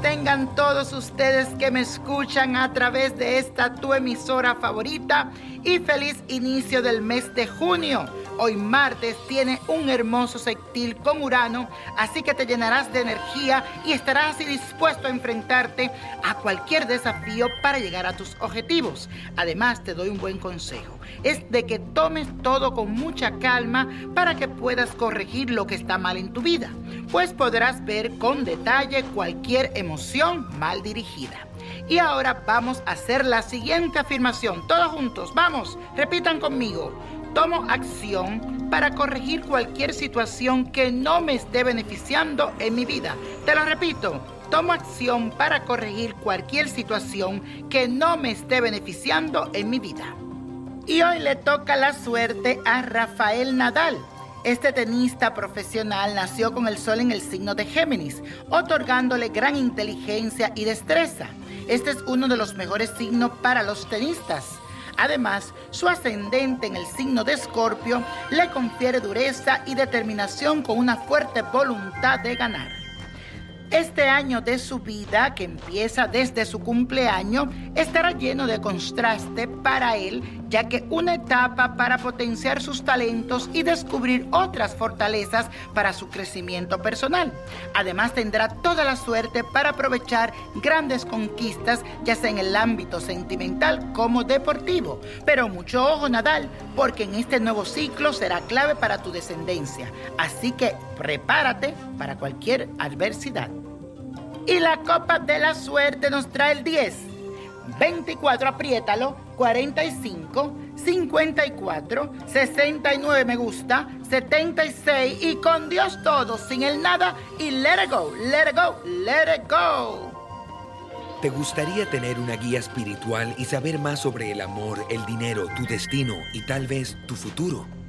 tengan todos ustedes que me escuchan a través de esta tu emisora favorita y feliz inicio del mes de junio. Hoy martes tiene un hermoso sextil con Urano, así que te llenarás de energía y estarás dispuesto a enfrentarte a cualquier desafío para llegar a tus objetivos. Además, te doy un buen consejo, es de que tomes todo con mucha calma para que puedas corregir lo que está mal en tu vida, pues podrás ver con detalle cualquier emoción mal dirigida. Y ahora vamos a hacer la siguiente afirmación, todos juntos, vamos, repitan conmigo tomo acción para corregir cualquier situación que no me esté beneficiando en mi vida. Te lo repito, tomo acción para corregir cualquier situación que no me esté beneficiando en mi vida. Y hoy le toca la suerte a Rafael Nadal. Este tenista profesional nació con el sol en el signo de Géminis, otorgándole gran inteligencia y destreza. Este es uno de los mejores signos para los tenistas. Además, su ascendente en el signo de Escorpio le confiere dureza y determinación con una fuerte voluntad de ganar. Este año de su vida, que empieza desde su cumpleaños, estará lleno de contraste para él, ya que una etapa para potenciar sus talentos y descubrir otras fortalezas para su crecimiento personal. Además tendrá toda la suerte para aprovechar grandes conquistas, ya sea en el ámbito sentimental como deportivo. Pero mucho ojo Nadal, porque en este nuevo ciclo será clave para tu descendencia. Así que prepárate para cualquier adversidad. Y la copa de la suerte nos trae el 10, 24, apriétalo, 45, 54, 69 me gusta, 76 y con Dios todo, sin el nada y let it go, let it go, let it go. ¿Te gustaría tener una guía espiritual y saber más sobre el amor, el dinero, tu destino y tal vez tu futuro?